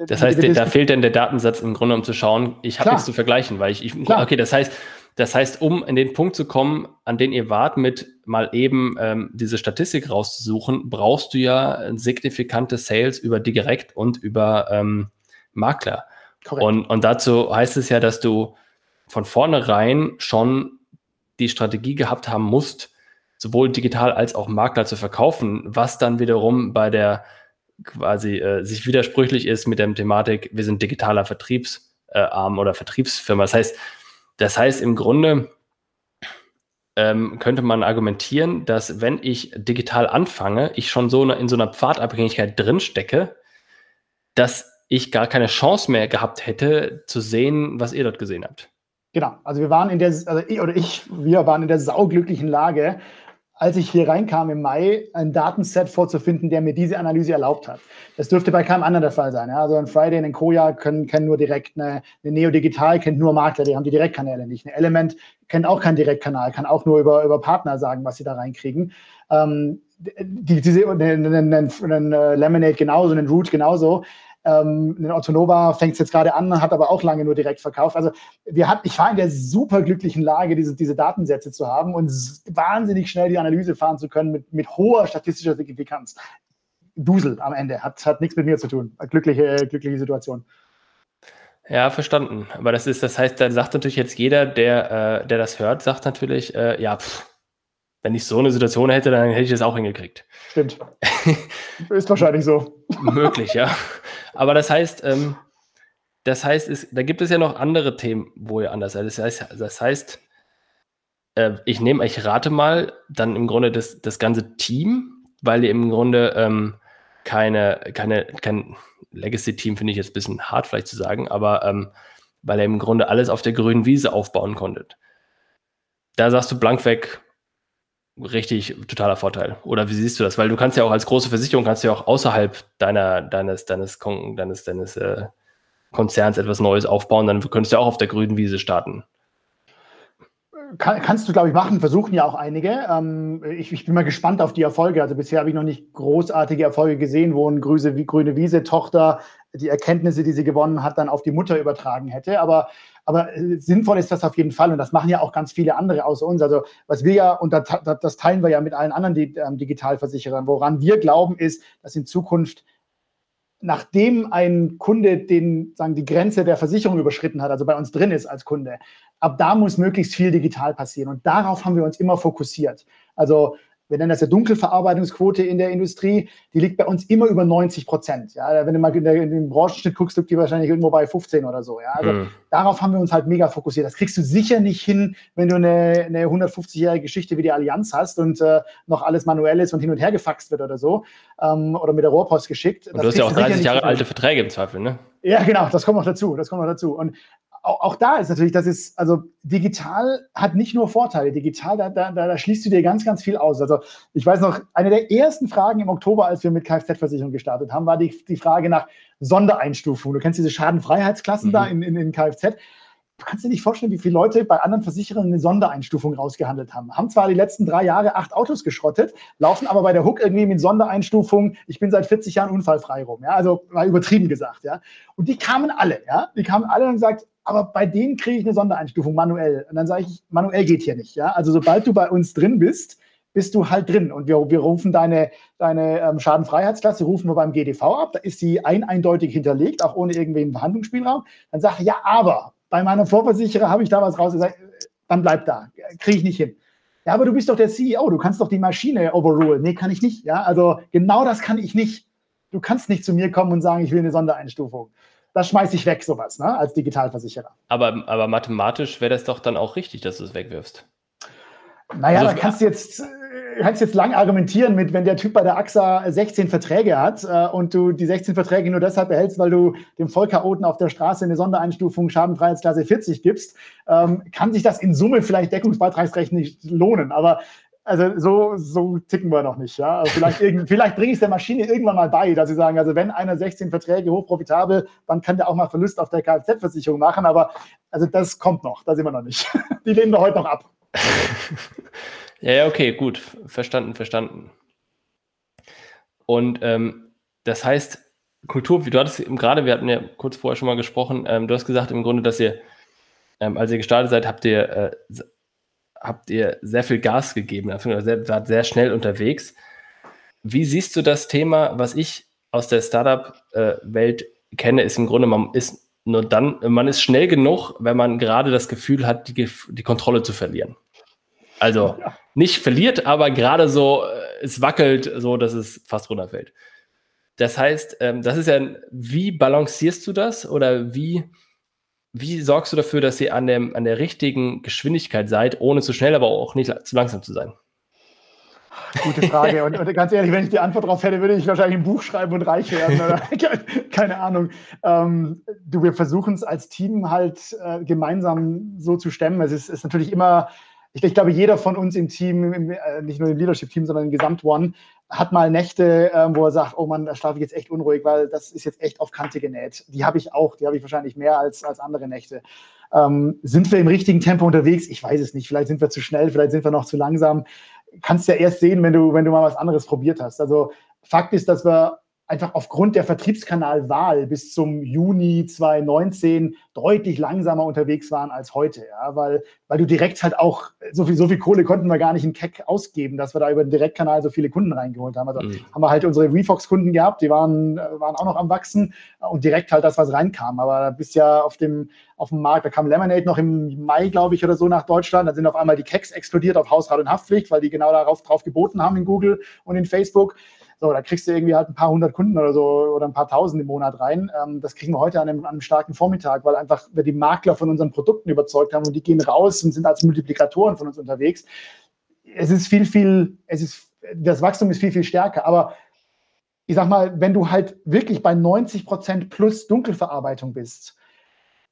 das heißt, da fehlt dann der Datensatz im Grunde, um zu schauen, ich habe nichts zu vergleichen, weil ich, ich okay, das heißt, das heißt, um in den Punkt zu kommen, an den ihr wart, mit mal eben ähm, diese Statistik rauszusuchen, brauchst du ja signifikante Sales über Direkt und über ähm, Makler. Und, und dazu heißt es ja, dass du von vornherein schon die Strategie gehabt haben musst, sowohl digital als auch Makler zu verkaufen, was dann wiederum bei der quasi äh, sich widersprüchlich ist mit der Thematik, wir sind digitaler Vertriebsarm äh, oder Vertriebsfirma. Das heißt, das heißt im Grunde ähm, könnte man argumentieren, dass wenn ich digital anfange, ich schon so in so einer Pfadabhängigkeit drinstecke, dass ich gar keine Chance mehr gehabt hätte, zu sehen, was ihr dort gesehen habt. Genau, also wir waren in der, also ich oder ich, wir waren in der sauglücklichen Lage, als ich hier reinkam im Mai, ein Datenset vorzufinden, der mir diese Analyse erlaubt hat. Das dürfte bei keinem anderen der Fall sein. Ja? Also ein Friday ein Koja können, kennen nur direkt, eine, eine Neo Digital kennt nur Makler, die haben die Direktkanäle nicht. Eine Element kennt auch keinen Direktkanal, kann auch nur über, über Partner sagen, was sie da reinkriegen. Ähm, die, diese, ein, ein, ein Lemonade genauso, ein Root genauso. Ähm, ein Otto Nova fängt es jetzt gerade an, hat aber auch lange nur direkt verkauft. Also wir hatten, ich war in der super glücklichen Lage, diese, diese Datensätze zu haben und wahnsinnig schnell die Analyse fahren zu können mit, mit hoher statistischer Signifikanz. Dusel am Ende, hat, hat nichts mit mir zu tun. Glückliche, glückliche Situation. Ja, verstanden. Aber das ist, das heißt, da sagt natürlich jetzt jeder, der, äh, der das hört, sagt natürlich, äh, ja, pff, wenn ich so eine Situation hätte, dann hätte ich das auch hingekriegt. Stimmt. ist wahrscheinlich so. Möglich, ja. Aber das heißt, ähm, das heißt, es, da gibt es ja noch andere Themen, wo ihr anders seid. Das heißt, das heißt äh, ich nehme, ich rate mal dann im Grunde das, das ganze Team, weil ihr im Grunde ähm, keine, keine, kein Legacy-Team finde ich jetzt ein bisschen hart vielleicht zu sagen, aber ähm, weil ihr im Grunde alles auf der grünen Wiese aufbauen konntet. Da sagst du blank weg, richtig totaler Vorteil. Oder wie siehst du das? Weil du kannst ja auch als große Versicherung kannst ja auch außerhalb deiner, deines, deines, deines, deines äh, Konzerns etwas Neues aufbauen, dann könntest du ja auch auf der grünen Wiese starten. Kann, kannst du, glaube ich, machen, versuchen ja auch einige. Ähm, ich, ich, bin mal gespannt auf die Erfolge. Also bisher habe ich noch nicht großartige Erfolge gesehen, wo eine grüne, grüne Wiese-Tochter die Erkenntnisse, die sie gewonnen hat, dann auf die Mutter übertragen hätte. Aber aber äh, sinnvoll ist das auf jeden Fall und das machen ja auch ganz viele andere außer uns. Also was wir ja, und das, das teilen wir ja mit allen anderen ähm, Digitalversicherern, woran wir glauben, ist, dass in Zukunft nachdem ein Kunde den, sagen, die Grenze der Versicherung überschritten hat, also bei uns drin ist als Kunde, ab da muss möglichst viel digital passieren. Und darauf haben wir uns immer fokussiert. Also wir nennen das ja Dunkelverarbeitungsquote in der Industrie, die liegt bei uns immer über 90 Prozent. Ja, wenn du mal in, der, in den Branchenschnitt guckst, liegt die wahrscheinlich irgendwo bei 15 oder so. Ja, also mhm. darauf haben wir uns halt mega fokussiert. Das kriegst du sicher nicht hin, wenn du eine, eine 150-jährige Geschichte wie die Allianz hast und äh, noch alles manuell ist und hin und her gefaxt wird oder so ähm, oder mit der Rohrpost geschickt. Und du hast ja auch 30 Jahre alte Verträge im Zweifel, ne? Ja, genau, das kommt noch dazu. Das kommt noch dazu. Und auch, auch, da ist natürlich, das ist, also digital hat nicht nur Vorteile. Digital, da, da, da schließt du dir ganz, ganz viel aus. Also ich weiß noch, eine der ersten Fragen im Oktober, als wir mit Kfz-Versicherung gestartet haben, war die, die Frage nach Sondereinstufung. Du kennst diese Schadenfreiheitsklassen mhm. da in, in, in Kfz du kannst dir nicht vorstellen, wie viele Leute bei anderen Versicherern eine Sondereinstufung rausgehandelt haben. Haben zwar die letzten drei Jahre acht Autos geschrottet, laufen aber bei der Hook irgendwie mit Sondereinstufung, ich bin seit 40 Jahren unfallfrei rum. Ja? Also mal übertrieben gesagt. Ja? Und die kamen alle, ja. Die kamen alle und gesagt, aber bei denen kriege ich eine Sondereinstufung manuell. Und dann sage ich, manuell geht hier nicht. Ja? Also sobald du bei uns drin bist, bist du halt drin. Und wir, wir rufen deine, deine ähm, Schadenfreiheitsklasse, rufen wir beim GDV ab. Da ist sie ein, eindeutig hinterlegt, auch ohne irgendwen Verhandlungsspielraum. Dann sage ich, ja, aber bei meinem Vorversicherer habe ich da was rausgesagt, dann bleib da. Kriege ich nicht hin. Ja, aber du bist doch der CEO, du kannst doch die Maschine overrulen. Nee, kann ich nicht. Ja, also genau das kann ich nicht. Du kannst nicht zu mir kommen und sagen, ich will eine Sondereinstufung das schmeiße ich weg, sowas, ne, als Digitalversicherer. Aber, aber mathematisch wäre das doch dann auch richtig, dass du es wegwirfst. Naja, also, da kannst du jetzt, äh, kannst jetzt lang argumentieren mit, wenn der Typ bei der AXA 16 Verträge hat äh, und du die 16 Verträge nur deshalb behältst, weil du dem Vollchaoten auf der Straße eine Sondereinstufung Schadenfreiheitsklasse 40 gibst, ähm, kann sich das in Summe vielleicht deckungsbeitragsrechtlich lohnen. Aber also so, so ticken wir noch nicht. Ja? Also vielleicht, vielleicht bringe ich es der Maschine irgendwann mal bei, dass sie sagen, also wenn einer 16 Verträge hochprofitabel, dann kann der auch mal Verlust auf der Kfz-Versicherung machen. Aber also das kommt noch, da sind wir noch nicht. Die lehnen wir heute noch ab. ja, okay, gut. Verstanden, verstanden. Und ähm, das heißt, Kultur, wie du hattest gerade, wir hatten ja kurz vorher schon mal gesprochen, ähm, du hast gesagt im Grunde, dass ihr, ähm, als ihr gestartet seid, habt ihr äh, habt ihr sehr viel Gas gegeben, sehr, wart sehr schnell unterwegs. Wie siehst du das Thema, was ich aus der Startup-Welt kenne, ist im Grunde, man ist nur dann, man ist schnell genug, wenn man gerade das Gefühl hat, die, die Kontrolle zu verlieren. Also ja. nicht verliert, aber gerade so, äh, es wackelt so, dass es fast runterfällt. Das heißt, ähm, das ist ja, wie balancierst du das oder wie wie sorgst du dafür, dass ihr an, dem, an der richtigen Geschwindigkeit seid, ohne zu schnell, aber auch nicht zu langsam zu sein? Gute Frage. Und, und, ganz ehrlich, wenn ich die Antwort darauf hätte, würde ich wahrscheinlich ein Buch schreiben und reich werden. Oder? Keine Ahnung. Ähm, du, wir versuchen es als Team halt äh, gemeinsam so zu stemmen. Es ist, ist natürlich immer, ich, ich, glaube, jeder von uns im Team, im, äh, nicht nur im Leadership-Team, sondern im Gesamt-One, hat mal Nächte, äh, wo er sagt, oh Mann, da schlafe ich jetzt echt unruhig, weil das ist jetzt echt auf Kante genäht. Die habe ich auch, die habe ich wahrscheinlich mehr als, als andere Nächte. Ähm, sind wir im richtigen Tempo unterwegs? Ich weiß es nicht. Vielleicht sind wir zu schnell, vielleicht sind wir noch zu langsam kannst ja erst sehen, wenn du, wenn du mal was anderes probiert hast. Also Fakt ist, dass wir einfach aufgrund der Vertriebskanalwahl bis zum Juni 2019 deutlich langsamer unterwegs waren als heute, ja, weil, weil du direkt halt auch, so viel, so viel Kohle konnten wir gar nicht in Keck ausgeben, dass wir da über den Direktkanal so viele Kunden reingeholt haben. Also mhm. haben wir halt unsere Refox-Kunden gehabt, die waren, waren auch noch am Wachsen und direkt halt das, was reinkam. Aber da bist ja auf dem, auf dem Markt, da kam Lemonade noch im Mai, glaube ich, oder so nach Deutschland. Dann sind auf einmal die Keks explodiert auf Hausrat und Haftpflicht, weil die genau darauf drauf geboten haben in Google und in Facebook. So, da kriegst du irgendwie halt ein paar hundert Kunden oder so oder ein paar tausend im Monat rein. Ähm, das kriegen wir heute an einem, an einem, starken Vormittag, weil einfach wir die Makler von unseren Produkten überzeugt haben und die gehen raus und sind als Multiplikatoren von uns unterwegs. Es ist viel, viel, es ist, das Wachstum ist viel, viel stärker. Aber ich sag mal, wenn du halt wirklich bei 90 Prozent plus Dunkelverarbeitung bist,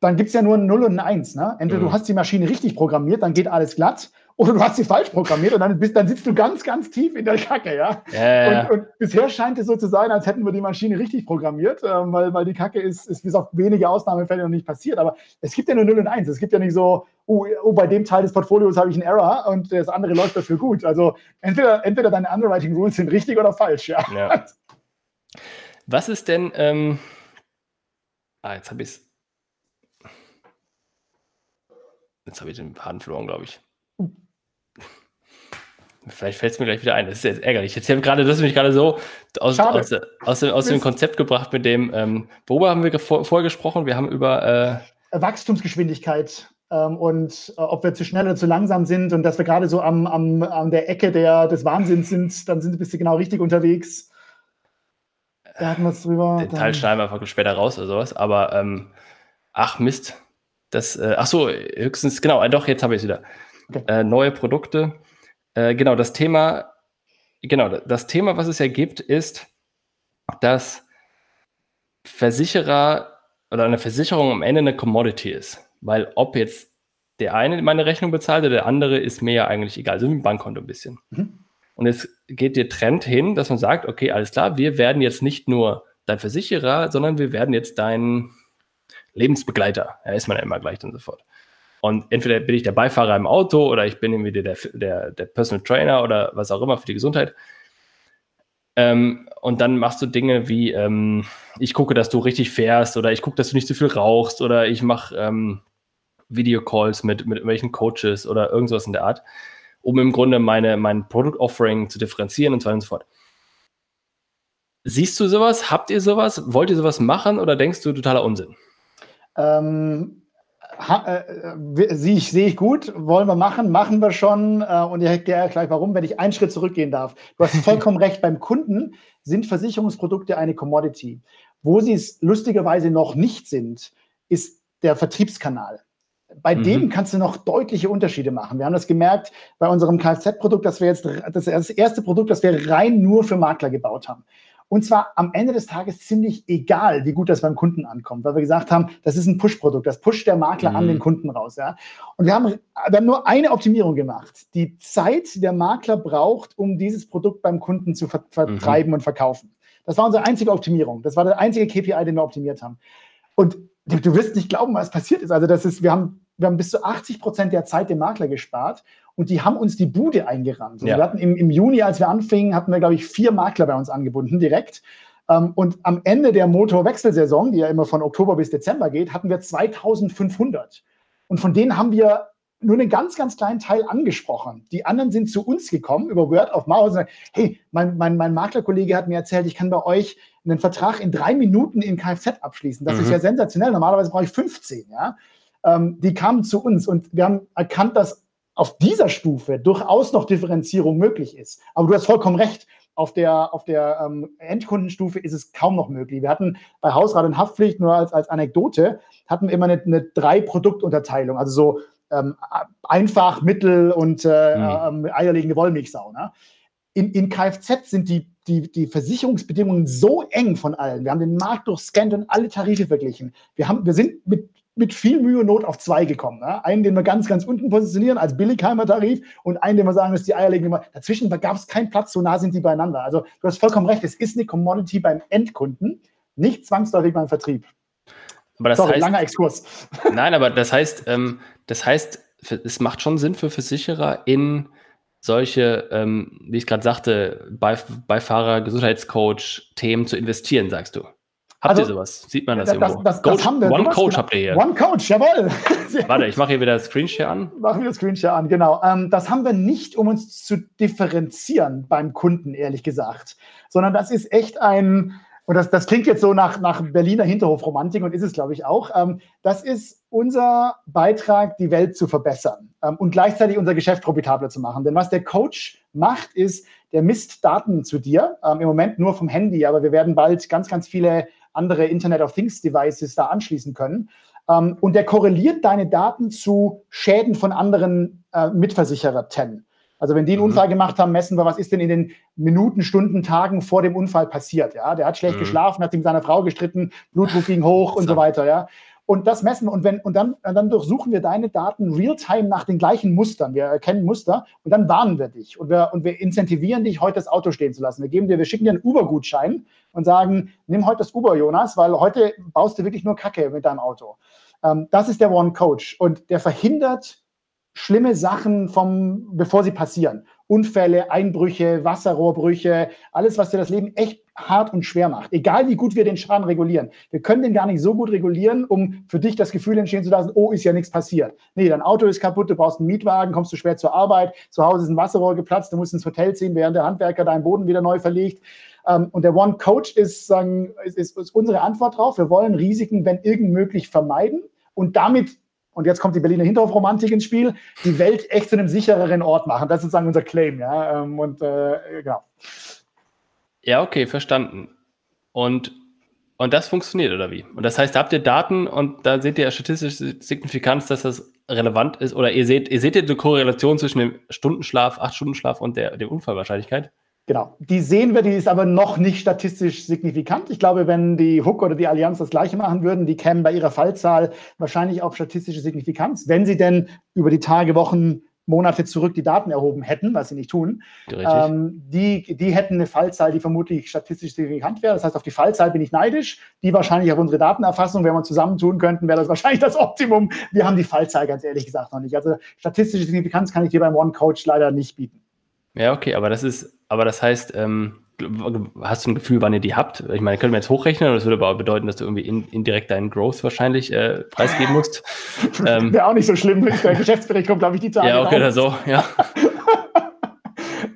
dann gibt es ja nur ein 0 und ein 1. Ne? Entweder mhm. du hast die Maschine richtig programmiert, dann geht alles glatt, oder du hast sie falsch programmiert und dann, bist, dann sitzt du ganz, ganz tief in der Kacke, ja. ja, Und, und, bisher scheint es so zu sein, als hätten wir die Maschine richtig programmiert, äh, weil, weil die Kacke ist, ist bis auf wenige Ausnahmefälle noch nicht passiert. Aber es gibt ja nur 0 und 1. Es gibt ja nicht so, oh, oh bei dem Teil des Portfolios habe ich einen Error und das andere läuft dafür gut. Also entweder, entweder deine Underwriting Rules sind richtig oder falsch, ja. ja. Was ist denn, ähm, ah, jetzt habe ich es. Jetzt habe ich den Faden verloren, glaube ich. Vielleicht fällt es mir gleich wieder ein. Das ist jetzt ärgerlich. Jetzt haben gerade, das ist mich gerade so aus, aus, aus, dem, aus, dem, Konzept gebracht mit dem, ähm, worüber haben wir vor, vorher gesprochen? Wir haben über äh Wachstumsgeschwindigkeit ähm, und äh, ob wir zu schnell oder zu langsam sind und dass wir gerade so am, am, an der Ecke der, des Wahnsinns sind, dann sind, bist du genau richtig unterwegs. Da hatten wir es drüber. Den Teil schneiden wir einfach später raus oder sowas. Aber ähm, ach Mist. Das, äh, ach so, höchstens, genau, doch, jetzt habe ich es wieder. Okay. Äh, neue Produkte. Äh, genau, das Thema, genau, das Thema, was es ja gibt, ist, dass Versicherer oder eine Versicherung am Ende eine Commodity ist. Weil ob jetzt der eine meine Rechnung bezahlt oder der andere, ist mir ja eigentlich egal. So wie ein Bankkonto ein bisschen. Mhm. Und es geht der Trend hin, dass man sagt, okay, alles klar, wir werden jetzt nicht nur dein Versicherer, sondern wir werden jetzt dein Lebensbegleiter. Ja, ist man ja immer gleich und sofort. Und entweder bin ich der Beifahrer im Auto oder ich bin irgendwie der, der, der Personal Trainer oder was auch immer für die Gesundheit. Ähm, und dann machst du Dinge wie, ähm, ich gucke, dass du richtig fährst oder ich gucke, dass du nicht zu viel rauchst oder ich mache ähm, Videocalls mit, mit irgendwelchen Coaches oder irgendwas in der Art, um im Grunde meine, mein Produkt-Offering zu differenzieren und so weiter und so fort. Siehst du sowas? Habt ihr sowas? Wollt ihr sowas machen oder denkst du totaler Unsinn? Ähm, äh, äh, sehe ich, seh ich gut, wollen wir machen, machen wir schon. Äh, und ich erkläre gleich warum, wenn ich einen Schritt zurückgehen darf. Du hast vollkommen recht, beim Kunden sind Versicherungsprodukte eine Commodity. Wo sie es lustigerweise noch nicht sind, ist der Vertriebskanal. Bei mhm. dem kannst du noch deutliche Unterschiede machen. Wir haben das gemerkt bei unserem Kfz-Produkt, dass wir jetzt das erste Produkt, das wir rein nur für Makler gebaut haben. Und zwar am Ende des Tages ziemlich egal, wie gut das beim Kunden ankommt, weil wir gesagt haben, das ist ein Push-Produkt, das pusht der Makler mhm. an den Kunden raus. Ja? Und wir haben, wir haben nur eine Optimierung gemacht. Die Zeit, der Makler braucht, um dieses Produkt beim Kunden zu ver vertreiben mhm. und verkaufen. Das war unsere einzige Optimierung. Das war der einzige KPI, den wir optimiert haben. Und du, du wirst nicht glauben, was passiert ist. Also das ist, wir haben, wir haben bis zu 80 Prozent der Zeit dem Makler gespart und die haben uns die Bude eingerannt. Ja. Wir hatten im, im, Juni, als wir anfingen, hatten wir, glaube ich, vier Makler bei uns angebunden, direkt. Ähm, und am Ende der Motorwechselsaison, die ja immer von Oktober bis Dezember geht, hatten wir 2500. Und von denen haben wir nur einen ganz, ganz kleinen Teil angesprochen. Die anderen sind zu uns gekommen über Word of Mouth und sagen, hey, mein, mein, mein Maklerkollege hat mir erzählt, ich kann bei euch einen Vertrag in drei Minuten in Kfz abschließen. Das mhm. ist ja sensationell. Normalerweise brauche ich 15. Ja? Ähm, die kamen zu uns und wir haben erkannt, dass auf dieser Stufe durchaus noch Differenzierung möglich ist. Aber du hast vollkommen recht. Auf der, auf der ähm, Endkundenstufe ist es kaum noch möglich. Wir hatten bei Hausrat und Haftpflicht, nur als, als Anekdote, hatten wir immer eine, eine Drei-Produktunterteilung. Also so ähm, einfach, mittel und äh, mhm. ähm, eierlegende Wollmilchsau. Ne? in, in Kfz sind die, die, die Versicherungsbedingungen so eng von allen. Wir haben den Markt durchscannt und alle Tarife verglichen. Wir, haben, wir sind mit, mit viel Mühe und Not auf zwei gekommen. Ne? Einen, den wir ganz, ganz unten positionieren als Billigheimer Tarif und einen, den wir sagen, das ist die eierlegende. Dazwischen gab es keinen Platz, so nah sind die beieinander. Also du hast vollkommen recht, es ist eine Commodity beim Endkunden, nicht zwangsläufig beim Vertrieb. Aber das Sorry, heißt, langer Exkurs. Nein, aber das heißt, ähm, das heißt, es macht schon Sinn für Versicherer in solche, ähm, wie ich gerade sagte, Beifahrer, Gesundheitscoach, Themen zu investieren, sagst du. Habt also, ihr sowas? Sieht man das, das irgendwo? Das, das, Coach, haben wir. One Coach habt ihr hier. One Coach, jawohl. Warte, ich mache hier wieder Screenshare an. Machen wir Screenshare an, genau. Ähm, das haben wir nicht, um uns zu differenzieren beim Kunden, ehrlich gesagt, sondern das ist echt ein, und das, das klingt jetzt so nach, nach Berliner Hinterhofromantik und ist es, glaube ich, auch. Ähm, das ist unser Beitrag, die Welt zu verbessern ähm, und gleichzeitig unser Geschäft profitabler zu machen. Denn was der Coach macht, ist, der misst Daten zu dir, ähm, im Moment nur vom Handy, aber wir werden bald ganz, ganz viele andere Internet of Things Devices da anschließen können. Ähm, und der korreliert deine Daten zu Schäden von anderen äh, Mitversicherern. Also wenn die einen mhm. Unfall gemacht haben, messen wir, was ist denn in den Minuten, Stunden, Tagen vor dem Unfall passiert. Ja, der hat schlecht mhm. geschlafen, hat sich mit seiner Frau gestritten, Blutdruck ging hoch und so weiter. Ja, und das messen wir und wenn und dann, dann durchsuchen wir deine Daten real-time nach den gleichen Mustern. Wir erkennen Muster und dann warnen wir dich und wir und wir incentivieren dich, heute das Auto stehen zu lassen. Wir geben dir, wir schicken dir einen Uber-Gutschein und sagen, nimm heute das Uber, Jonas, weil heute baust du wirklich nur Kacke mit deinem Auto. Ähm, das ist der One Coach und der verhindert schlimme Sachen vom, bevor sie passieren. Unfälle, Einbrüche, Wasserrohrbrüche, alles, was dir das Leben echt hart und schwer macht. Egal wie gut wir den Schaden regulieren. Wir können den gar nicht so gut regulieren, um für dich das Gefühl entstehen zu lassen, oh, ist ja nichts passiert. Nee, dein Auto ist kaputt, du brauchst einen Mietwagen, kommst du schwer zur Arbeit, zu Hause ist ein Wasserrohr geplatzt, du musst ins Hotel ziehen, während der Handwerker deinen Boden wieder neu verlegt. Ähm, und der One Coach ist, sagen, ist, ist unsere Antwort drauf. Wir wollen Risiken, wenn irgend möglich, vermeiden und damit und jetzt kommt die Berliner Hinterhofromantik ins Spiel, die Welt echt zu einem sichereren Ort machen. Das ist sozusagen unser Claim, ja. Ähm, und äh, genau. Ja, okay, verstanden. Und, und das funktioniert, oder wie? Und das heißt, habt ihr Daten und da seht ihr statistische Signifikanz, dass das relevant ist, oder ihr seht, ihr seht eine Korrelation zwischen dem Stundenschlaf, acht Stunden Schlaf und der, der Unfallwahrscheinlichkeit? Genau. Die sehen wir, die ist aber noch nicht statistisch signifikant. Ich glaube, wenn die Hook oder die Allianz das Gleiche machen würden, die kämen bei ihrer Fallzahl wahrscheinlich auf statistische Signifikanz, wenn sie denn über die Tage, Wochen, Monate zurück die Daten erhoben hätten, was sie nicht tun. Ähm, die, die hätten eine Fallzahl, die vermutlich statistisch signifikant wäre. Das heißt, auf die Fallzahl bin ich neidisch. Die wahrscheinlich auf unsere Datenerfassung, wenn wir zusammentun könnten, wäre das wahrscheinlich das Optimum. Wir haben die Fallzahl ganz ehrlich gesagt noch nicht. Also statistische Signifikanz kann ich dir beim One Coach leider nicht bieten. Ja, okay, aber das ist, aber das heißt, ähm, hast du ein Gefühl, wann ihr die habt? Ich meine, können wir jetzt hochrechnen, das würde aber bedeuten, dass du irgendwie in, indirekt deinen Growth wahrscheinlich äh, preisgeben musst. ähm, Wäre auch nicht so schlimm, der Geschäftsbericht kommt, glaube ich, die Tage. Ja, okay, oder so, ja.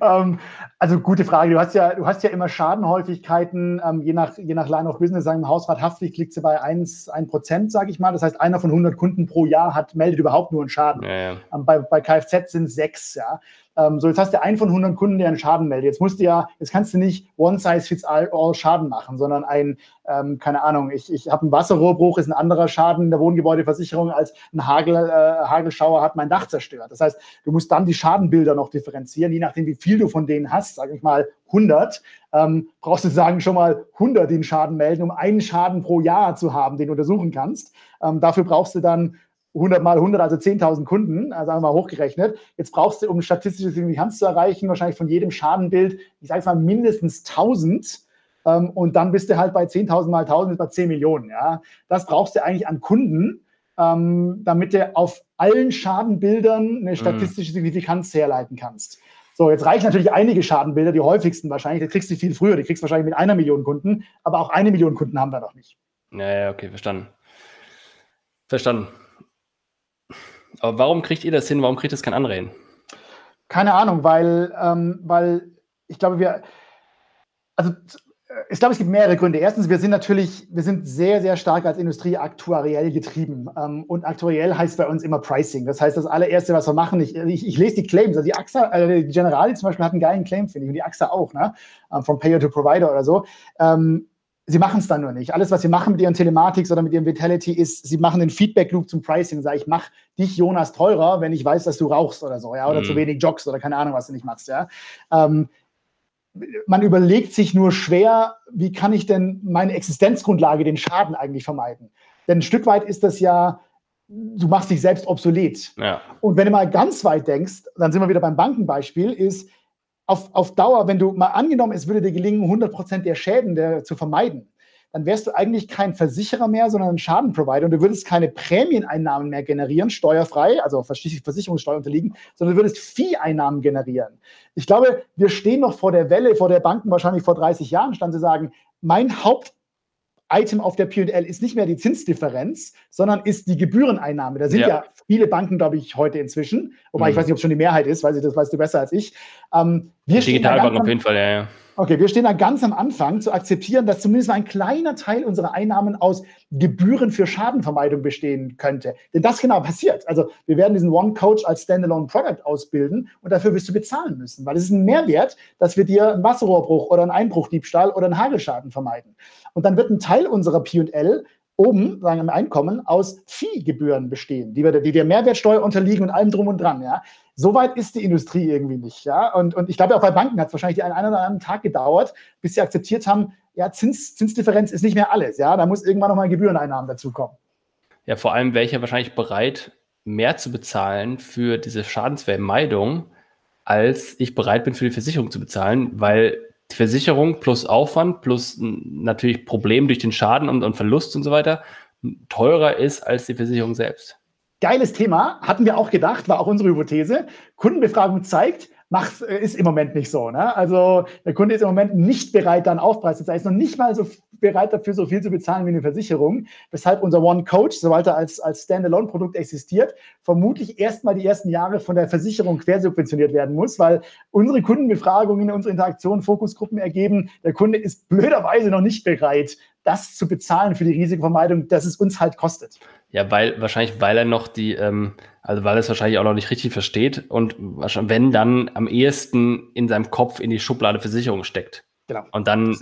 ähm, also gute Frage. Du hast ja, du hast ja immer Schadenhäufigkeiten, ähm, je, nach, je nach Line of Business, sagen im Hausrat Haftpflicht liegt sie bei 1, 1 Prozent, sage ich mal. Das heißt, einer von 100 Kunden pro Jahr hat, meldet überhaupt nur einen Schaden. Ja, ja. Ähm, bei, bei Kfz sind es sechs, ja. Ähm, so, jetzt hast du einen von 100 Kunden, der einen Schaden meldet. Jetzt musst du ja, jetzt kannst du nicht one size fits all, all Schaden machen, sondern ein, ähm, keine Ahnung, ich, ich habe einen Wasserrohrbruch, ist ein anderer Schaden der Wohngebäudeversicherung als ein Hagel, äh, Hagelschauer hat mein Dach zerstört. Das heißt, du musst dann die Schadenbilder noch differenzieren, je nachdem, wie viel du von denen hast, sage ich mal 100, ähm, brauchst du sagen schon mal 100 den Schaden melden, um einen Schaden pro Jahr zu haben, den du untersuchen kannst. Ähm, dafür brauchst du dann 100 mal 100, also 10.000 Kunden, also sagen wir mal hochgerechnet. Jetzt brauchst du, um statistische Signifikanz zu erreichen, wahrscheinlich von jedem Schadenbild, ich sage mal mindestens 1.000. Ähm, und dann bist du halt bei 10.000 mal 1.000, bei 10 Millionen. Ja? Das brauchst du eigentlich an Kunden, ähm, damit du auf allen Schadenbildern eine mhm. statistische Signifikanz herleiten kannst. So, jetzt reichen natürlich einige Schadenbilder, die häufigsten wahrscheinlich. Die kriegst du viel früher. Die kriegst du wahrscheinlich mit einer Million Kunden. Aber auch eine Million Kunden haben wir noch nicht. Ja, ja, okay, verstanden. Verstanden. Aber warum kriegt ihr das hin? Warum kriegt das kein anderer? Keine Ahnung, weil, ähm, weil ich glaube, wir, also ich glaube, es gibt mehrere Gründe. Erstens, wir sind natürlich, wir sind sehr, sehr stark als Industrie aktuariell getrieben. Ähm, und aktuariell heißt bei uns immer Pricing. Das heißt, das allererste, was wir machen, ich, ich, ich lese die Claims. Also die AXA, äh, die Generali zum Beispiel hat einen geilen Claim, finde ich, und die AXA auch, ne? Ähm, vom Payer to Provider oder so. Ähm, Sie machen es dann nur nicht. Alles, was Sie machen mit Ihren Telematics oder mit Ihrem Vitality, ist, Sie machen den Feedback-Loop zum Pricing. Sag ich, mach dich, Jonas, teurer, wenn ich weiß, dass du rauchst oder so, ja, oder mhm. zu wenig joggst oder keine Ahnung, was du nicht machst, ja. Ähm, man überlegt sich nur schwer, wie kann ich denn meine Existenzgrundlage, den Schaden eigentlich vermeiden? Denn ein Stück weit ist das ja, du machst dich selbst obsolet. Ja. Und wenn du mal ganz weit denkst, dann sind wir wieder beim Bankenbeispiel, ist auf, auf Dauer, wenn du mal angenommen, es würde dir gelingen, 100 Prozent der Schäden der, zu vermeiden, dann wärst du eigentlich kein Versicherer mehr, sondern ein Schadenprovider und du würdest keine Prämieneinnahmen mehr generieren, steuerfrei, also Versicherungssteuer unterliegen, sondern du würdest Vieheinnahmen generieren. Ich glaube, wir stehen noch vor der Welle, vor der Banken wahrscheinlich vor 30 Jahren stand zu sagen, mein Haupt Item auf der P&L ist nicht mehr die Zinsdifferenz, sondern ist die Gebühreneinnahme. Da sind ja, ja viele Banken, glaube ich, heute inzwischen, wobei mhm. ich weiß nicht, ob es schon die Mehrheit ist, ich, das weißt du besser als ich. Ähm, wir Digitalbank auf jeden Fall, ja, ja. Okay, wir stehen da ganz am Anfang zu akzeptieren, dass zumindest ein kleiner Teil unserer Einnahmen aus Gebühren für Schadenvermeidung bestehen könnte. Denn das genau passiert. Also wir werden diesen One Coach als Standalone Product ausbilden und dafür wirst du bezahlen müssen, weil es ist ein Mehrwert, dass wir dir einen Wasserrohrbruch oder einen Einbruchdiebstahl oder einen Hagelschaden vermeiden. Und dann wird ein Teil unserer P&L oben, sagen wir im Einkommen, aus Viehgebühren bestehen, die, wir, die der Mehrwertsteuer unterliegen und allem drum und dran. Ja? So weit ist die Industrie irgendwie nicht. Ja? Und, und ich glaube, auch bei Banken hat es wahrscheinlich einen, einen oder anderen Tag gedauert, bis sie akzeptiert haben, ja, Zins, Zinsdifferenz ist nicht mehr alles. Ja? Da muss irgendwann nochmal Gebühreneinnahmen dazukommen. Ja, vor allem wäre ich ja wahrscheinlich bereit, mehr zu bezahlen für diese Schadensvermeidung, als ich bereit bin, für die Versicherung zu bezahlen, weil Versicherung plus Aufwand plus natürlich Problem durch den Schaden und, und Verlust und so weiter teurer ist als die Versicherung selbst. Geiles Thema, hatten wir auch gedacht, war auch unsere Hypothese. Kundenbefragung zeigt, macht, äh, ist im Moment nicht so. Ne? Also der Kunde ist im Moment nicht bereit, dann Aufpreis zu zahlen, ist noch nicht mal so bereit dafür, so viel zu bezahlen wie eine Versicherung, weshalb unser One Coach, sobald er als, als Standalone-Produkt existiert, vermutlich erstmal die ersten Jahre von der Versicherung quersubventioniert werden muss, weil unsere Kundenbefragungen, unsere Interaktionen, Fokusgruppen ergeben, der Kunde ist blöderweise noch nicht bereit, das zu bezahlen für die Risikovermeidung, dass es uns halt kostet. Ja, weil wahrscheinlich, weil er noch die, ähm, also weil er es wahrscheinlich auch noch nicht richtig versteht und wahrscheinlich, wenn dann am ehesten in seinem Kopf in die Schublade Versicherung steckt. Genau. Und dann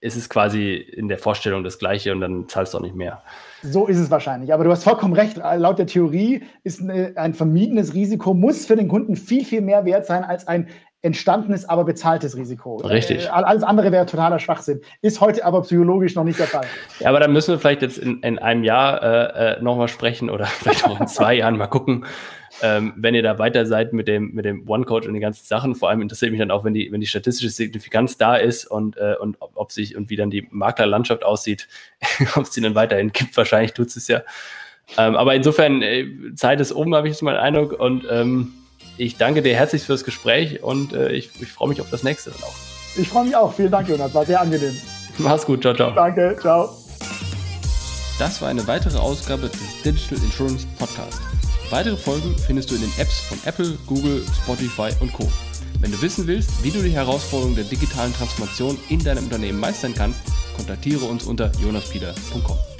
ist es quasi in der Vorstellung das Gleiche und dann zahlst du auch nicht mehr. So ist es wahrscheinlich. Aber du hast vollkommen recht. Laut der Theorie ist ein vermiedenes Risiko, muss für den Kunden viel, viel mehr wert sein als ein entstandenes, aber bezahltes Risiko. Richtig. Äh, alles andere wäre totaler Schwachsinn. Ist heute aber psychologisch noch nicht der Fall. Ja, aber da müssen wir vielleicht jetzt in, in einem Jahr äh, äh nochmal sprechen oder vielleicht auch in zwei Jahren mal gucken, ähm, wenn ihr da weiter seid mit dem, mit dem One-Coach und den ganzen Sachen. Vor allem interessiert mich dann auch, wenn die, wenn die statistische Signifikanz da ist und, äh, und ob, ob sich und wie dann die Maklerlandschaft aussieht, ob es die dann weiterhin gibt. Wahrscheinlich tut es ja. Ähm, aber insofern, äh, Zeit ist oben, habe ich jetzt mal den Eindruck. Und ähm, ich danke dir herzlich fürs Gespräch und äh, ich, ich freue mich auf das nächste dann auch. Ich freue mich auch. Vielen Dank, Jonas. War sehr angenehm. Mach's gut. Ciao, ciao. Danke. Ciao. Das war eine weitere Ausgabe des Digital Insurance Podcast. Weitere Folgen findest du in den Apps von Apple, Google, Spotify und Co. Wenn du wissen willst, wie du die Herausforderungen der digitalen Transformation in deinem Unternehmen meistern kannst, kontaktiere uns unter jonaspieler.com.